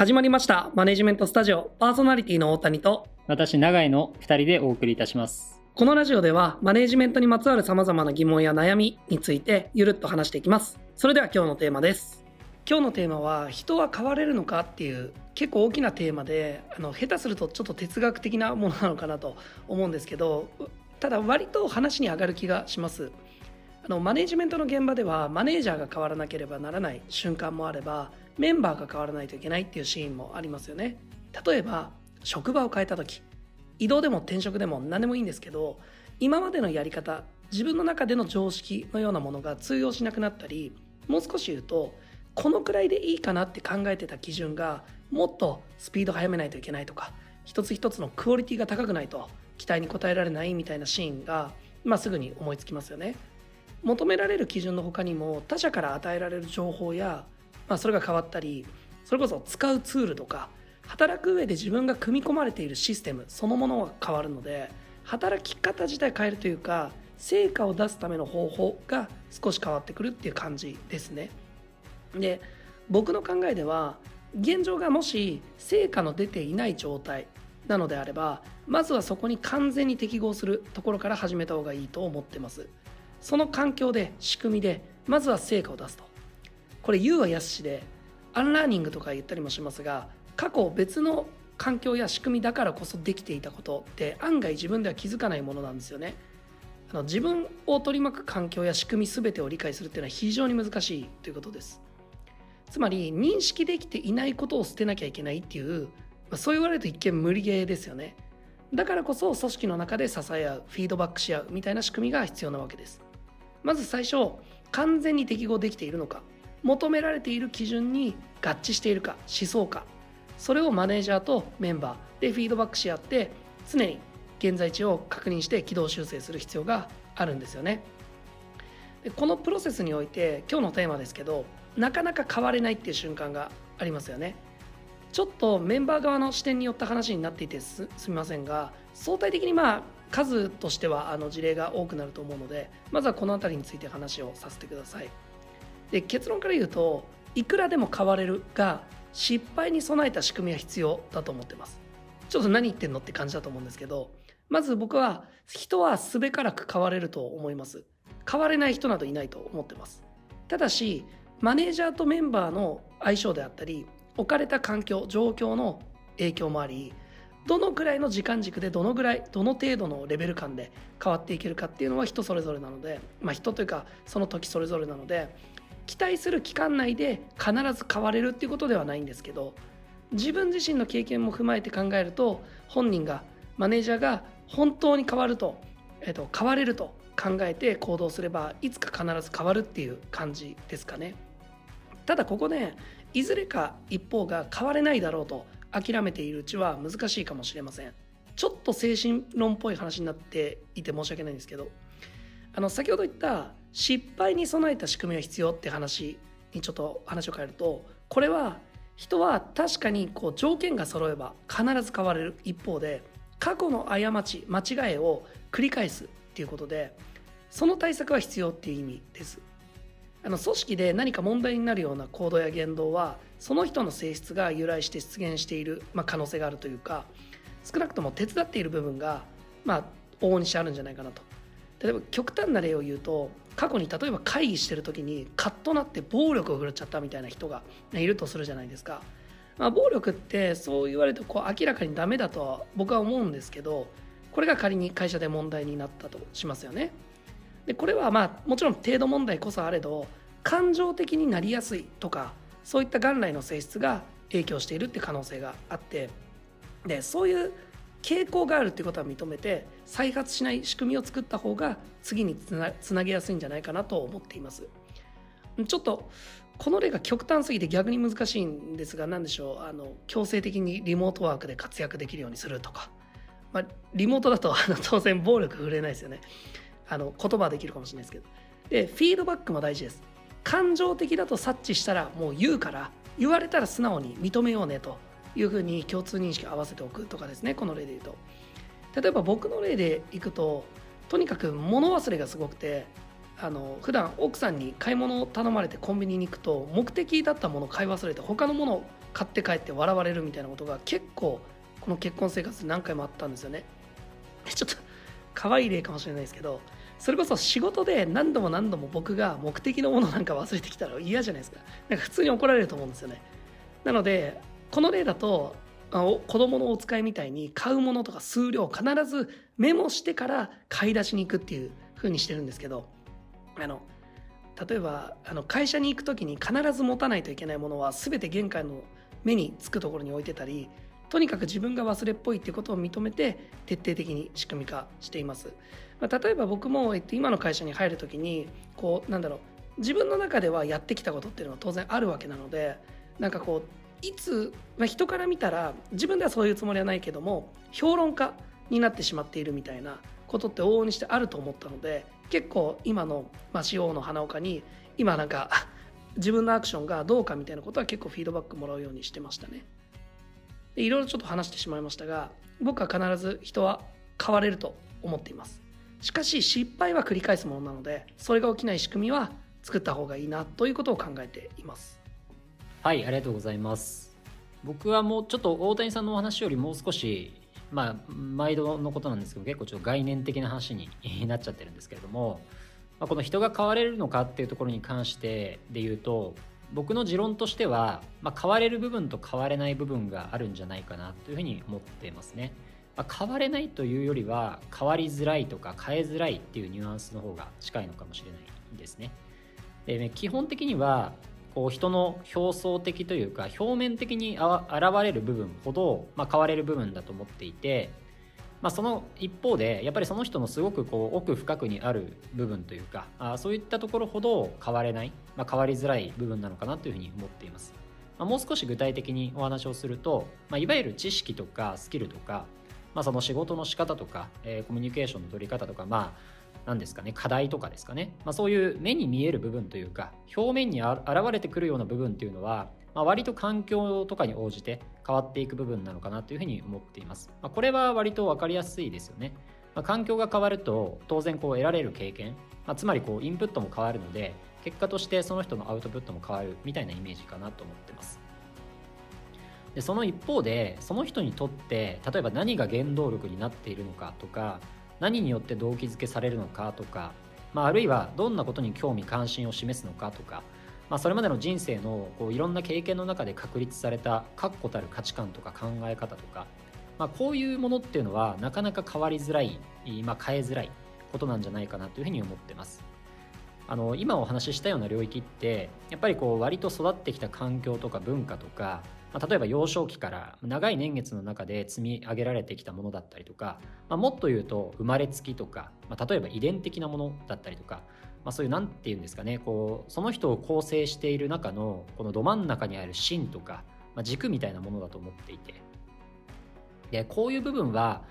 始まりました。マネジメントスタジオ。パーソナリティの大谷と。私永井の2人でお送りいたします。このラジオではマネジメントにまつわる様々な疑問や悩みについてゆるっと話していきます。それでは今日のテーマです。今日のテーマは人は変われるのかっていう結構大きなテーマであの下手するとちょっと哲学的なものなのかなと思うんですけどただ割と話に上がる気がします。あのマネジメントの現場ではマネージャーが変わらなければならない瞬間もあればメンバーが変わらないといけないっていうシーンもありますよね。例えば職場を変えた時移動でも転職でも何でもいいんですけど今までのやり方自分の中での常識のようなものが通用しなくなったりもう少し言うとこのくらいでいいかなって考えてた基準がもっとスピード速めないといけないとか一つ一つのクオリティが高くないと期待に応えられないみたいなシーンが、まあ、すぐに思いつきますよね。求められる基準の他にも他者から与えられる情報や、まあ、それが変わったりそれこそ使うツールとか働く上で自分が組み込まれているシステムそのものが変わるので働き方自体変えるというか成果を出すための方法が少し変わってくるっていう感じですね。で僕の考えでは現状がもし成果の出ていない状態なのであればまずはそこに完全に適合するところから始めた方がいいと思ってますその環境で仕組みでまずは成果を出すとこれ言うは易しでアンラーニングとか言ったりもしますが過去別の環境や仕組みだからこそできていたことって案外自分では気づかないものなんですよね。あの自分を取り巻く環境や仕組み全てを理解するっていうのは非常に難しいということです。つまり認識できていないことを捨てなきゃいけないっていう、まあ、そう言われると一見無理ゲーですよね。だからこそ組織の中で支え合うフィードバックし合うみたいな仕組みが必要なわけです。まず最初完全に適合できているのか。求められている基準に合致しているか思想か。それをマネージャーとメンバーでフィードバックし合って常に現在地を確認して軌道修正する必要があるんですよね。でこのプロセスにおいて今日のテーマですけどなかなか変われないっていう瞬間がありますよね。ちょっとメンバー側の視点によった話になっていてすみませんが相対的にまあ数としてはあの事例が多くなると思うのでまずはこの辺りについて話をさせてください。で結論から言うといくらでも変われるが失敗に備えた仕組みは必要だと思ってます。ちょっと何言ってんのって感じだと思うんですけどまず僕は人はすべからく変われると思います。変われない人などいないと思ってます。ただしマネージャーとメンバーの相性であったり置かれた環境状況の影響もありどのくらいの時間軸でどのぐらいどの程度のレベル感で変わっていけるかっていうのは人それぞれなので、まあ、人というかその時それぞれなので期待する期間内で必ず変われるっていうことではないんですけど自分自身の経験も踏まえて考えると本人がマネージャーが本当に変わると,、えっと変われると考えて行動すればいつか必ず変わるっていう感じですかね。ただここでいずれか一方が変われないだろうと諦めているうちは難しいかもしれませんちょっと精神論っぽい話になっていて申し訳ないんですけどあの先ほど言った失敗に備えた仕組みは必要って話にちょっと話を変えるとこれは人は確かにこう条件が揃えば必ず変われる一方で過去の過ち間違いを繰り返すっていうことでその対策は必要っていう意味です。あの組織で何か問題になるような行動や言動はその人の性質が由来して出現している、まあ、可能性があるというか少なくとも手伝っている部分が、まあ、往々にしてあるんじゃないかなと。例えば極端な例を言うと過去に例えば会議してる時にカッとなって暴力を振るっちゃったみたいな人がいるとするじゃないですか、まあ、暴力ってそう言われてこう明らかにダメだとは僕は思うんですけどこれが仮に会社で問題になったとしますよね。でこれはまあもちろん程度問題こそあれど感情的になりやすいとかそういった元来の性質が影響しているって可能性があって。でそういう傾向があるっていうことは認めて再発しない仕組みを作った方が次につなつなげやすいんじゃないかなと思っています。ちょっとこの例が極端すぎて逆に難しいんですが何でしょうあの強制的にリモートワークで活躍できるようにするとか、まあ、リモートだとあの当然暴力振れないですよね。あの言葉はできるかもしれないですけど。でフィードバックも大事です。感情的だと察知したらもう言うから言われたら素直に認めようねと。いうふうに共通認識を合わせておくとかですねこの例で言うと。例えば僕の例でいくととにかく物忘れがすごくてあの普段奥さんに買い物を頼まれてコンビニに行くと目的だったものを買い忘れて他のものを買って帰って笑われるみたいなことが結構この結婚生活で何回もあったんですよね。ちょっと可愛い例かもしれないですけどそれこそ仕事で何度も何度も僕が目的のものなんか忘れてきたら嫌じゃないですか。なんか普通に怒られると思うんですよね。なのでこの例だと子供のお使いみたいに買うものとか数量必ずメモしてから買い出しに行くっていう風にしてるんですけどあの例えばあの会社に行く時に必ず持たないといけないものは全て玄関の目につくところに置いてたりとにかく自分が忘れっぽいっていうことを認めて徹底的に仕組み化しています、まあ、例えば僕も、えっと、今の会社に入る時にこうなんだろう自分の中ではやってきたことっていうのは当然あるわけなのでなんかこういつ、まあ、人から見たら自分ではそういうつもりはないけども評論家になってしまっているみたいなことって往々にしてあると思ったので結構今の、まあ、CO の花岡に今なんか 自分のアクションがどうかみたいなことは結構フィードバックもらうようにしてましたね。いろいろちょっと話してしまいましたが僕は必ず人は変われると思っていますしかし失敗は繰り返すものなのでそれが起きない仕組みは作った方がいいなということを考えていますはいありがとうございます僕はもうちょっと大谷さんのお話よりもう少しまあ毎度のことなんですけど結構ちょっと概念的な話になっちゃってるんですけれども、まあ、この人が変われるのかっていうところに関してで言うと僕の持論としては、まあ、変われる部分と変われない部分があるんじゃないかなというふうに思ってますね。まあ、変われないというよりは変わりづらいとか変えづらいっていうニュアンスの方が近いのかもしれないですね。で基本的にはこう人の表層的というか表面的に現れる部分ほど、まあ、変われる部分だと思っていてまあ、その一方でやっぱりその人のすごくこう奥深くにある部分というかあそういったところほど変われない、まあ、変わりづらい部分なのかなというふうに思っています、まあ、もう少し具体的にお話をすると、まあ、いわゆる知識とかスキルとか、まあ、その仕事の仕方とか、えー、コミュニケーションの取り方とかまあ何ですかね課題とかですかね、まあ、そういう目に見える部分というか表面に現れてくるような部分っていうのはまあ、割と環境とかに応じて変わっていく部分なのかなというふうに思っています。まあ、これは割と分かりやすいですよね。ま、環境が変わると当然こう得られる経験、ま、つまりこうインプットも変わるので結果としてその人のアウトプットも変わるみたいなイメージかなと思ってます。でその一方でその人にとって例えば何が原動力になっているのかとか何によって動機づけされるのかとか、まあ、あるいはどんなことに興味関心を示すのかとかまあ、それまでの人生のこういろんな経験の中で確立された確固たる価値観とか考え方とか、まあ、こういうものっていうのはなかなか変わりづらい、まあ、変えづらいことなんじゃないかなというふうに思ってます。あの今お話ししたような領域ってやっぱりこう割と育ってきた環境とか文化とか、まあ、例えば幼少期から長い年月の中で積み上げられてきたものだったりとか、まあ、もっと言うと生まれつきとか、まあ、例えば遺伝的なものだったりとか、まあ、そういう何て言うんですかねこうその人を構成している中のこのど真ん中にある芯とか、まあ、軸みたいなものだと思っていて。でこういう部分は、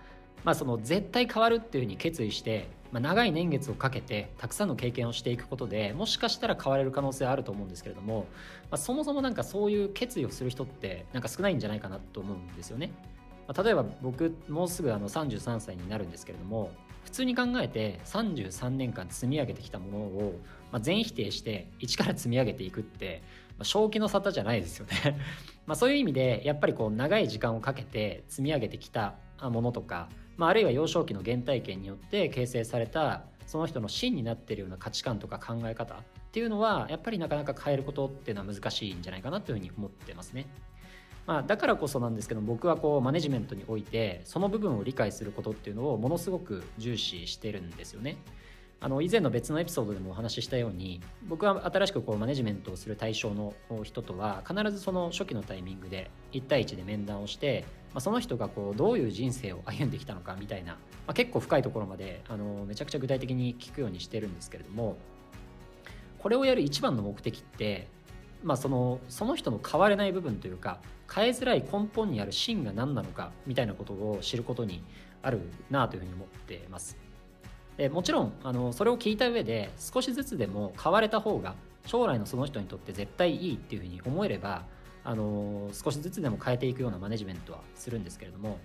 まあ、その絶対変わるっていうふうに決意して、まあ、長い年月をかけてたくさんの経験をしていくことでもしかしたら変われる可能性はあると思うんですけれども、まあ、そもそもなんかそういう決意をする人ってなんか少ないんじゃないかなと思うんですよね。まあ、例えば僕もうすぐあの33歳になるんですけれども普通に考えて33年間積み上げてきたものを、まあ、全否定して一から積み上げていくって、まあ、正気の沙汰じゃないですよね まあそういう意味でやっぱりこう長い時間をかけて積み上げてきたものとか、まあ、あるいは幼少期の原体験によって形成されたその人の芯になっているような価値観とか考え方っていうのはやっぱりなかなか変えることっていうのは難しいんじゃないかなというふうに思ってますね。まあ、だからこそなんですけど僕はこうマネジメントにおいてその部分を理解することっていうのをものすごく重視してるんですよね。あの以前の別のエピソードでもお話ししたように僕は新しくこうマネジメントをする対象の人とは必ずその初期のタイミングで1対1で面談をして、まあ、その人がこうどういう人生を歩んできたのかみたいな、まあ、結構深いところまであのめちゃくちゃ具体的に聞くようにしてるんですけれどもこれをやる一番の目的ってまあ、そのその人の変われない部分というか変えづらい根本にある芯が何なのかみたいなことを知ることにあるなというふうに思ってます。でもちろんあのそれを聞いた上で少しずつでも変われた方が将来のその人にとって絶対いいっていうふうに思えればあの少しずつでも変えていくようなマネジメントはするんですけれども、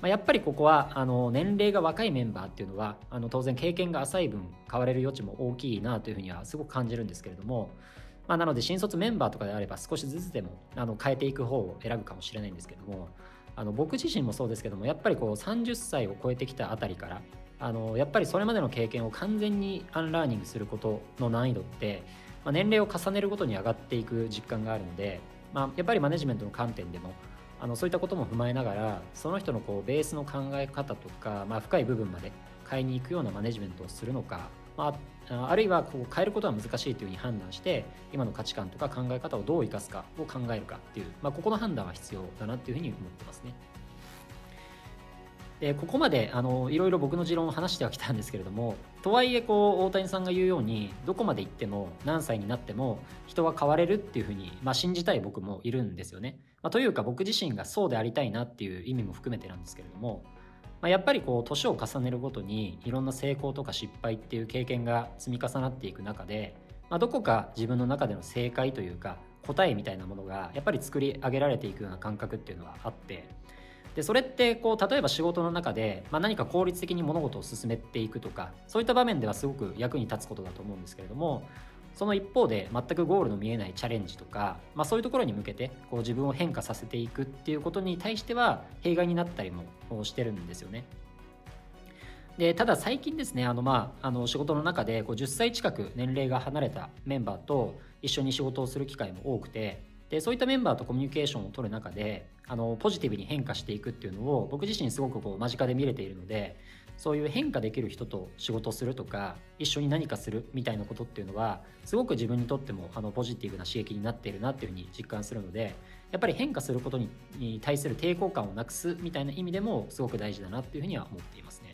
まあ、やっぱりここはあの年齢が若いメンバーっていうのはあの当然経験が浅い分変われる余地も大きいなというふうにはすごく感じるんですけれどもまあ、なので新卒メンバーとかであれば少しずつでもあの変えていく方を選ぶかもしれないんですけどもあの僕自身もそうですけどもやっぱりこう30歳を超えてきたあたりからあのやっぱりそれまでの経験を完全にアンラーニングすることの難易度って、まあ、年齢を重ねるごとに上がっていく実感があるので、まあ、やっぱりマネジメントの観点でもあのそういったことも踏まえながらその人のこうベースの考え方とか、まあ、深い部分まで変えに行くようなマネジメントをするのか、まあ、あるいはこう変えることは難しいというふうに判断して今の価値観とか考え方をどう生かすかを考えるかっていう、まあ、ここの判断は必要だなっていうふうに思ってますね。でここまであのいろいろ僕の持論を話してはきたんですけれどもとはいえこう大谷さんが言うようにどこまで行っても何歳になっても人は変われるっていうふうに、まあ、信じたい僕もいるんですよね。まあ、というか僕自身がそうでありたいなっていう意味も含めてなんですけれども、まあ、やっぱりこう年を重ねるごとにいろんな成功とか失敗っていう経験が積み重なっていく中で、まあ、どこか自分の中での正解というか答えみたいなものがやっぱり作り上げられていくような感覚っていうのはあってでそれってこう例えば仕事の中で、まあ、何か効率的に物事を進めていくとかそういった場面ではすごく役に立つことだと思うんですけれどもその一方で全くゴールの見えないチャレンジとか、まあ、そういうところに向けてこう自分を変化させていくっていうことに対しては弊害になったりもしてるんですよね。でただ最近ですねあの、まあ、あの仕事の中でこう10歳近く年齢が離れたメンバーと一緒に仕事をする機会も多くてでそういったメンバーとコミュニケーションを取る中であのポジティブに変化していくっていうのを僕自身すごくこう間近で見れているのでそういう変化できる人と仕事するとか一緒に何かするみたいなことっていうのはすごく自分にとってもあのポジティブな刺激になっているなっていうふうに実感するのでやっぱり変化することに対する抵抗感をなくすみたいな意味でもすごく大事だなっていうふうには思っていますね。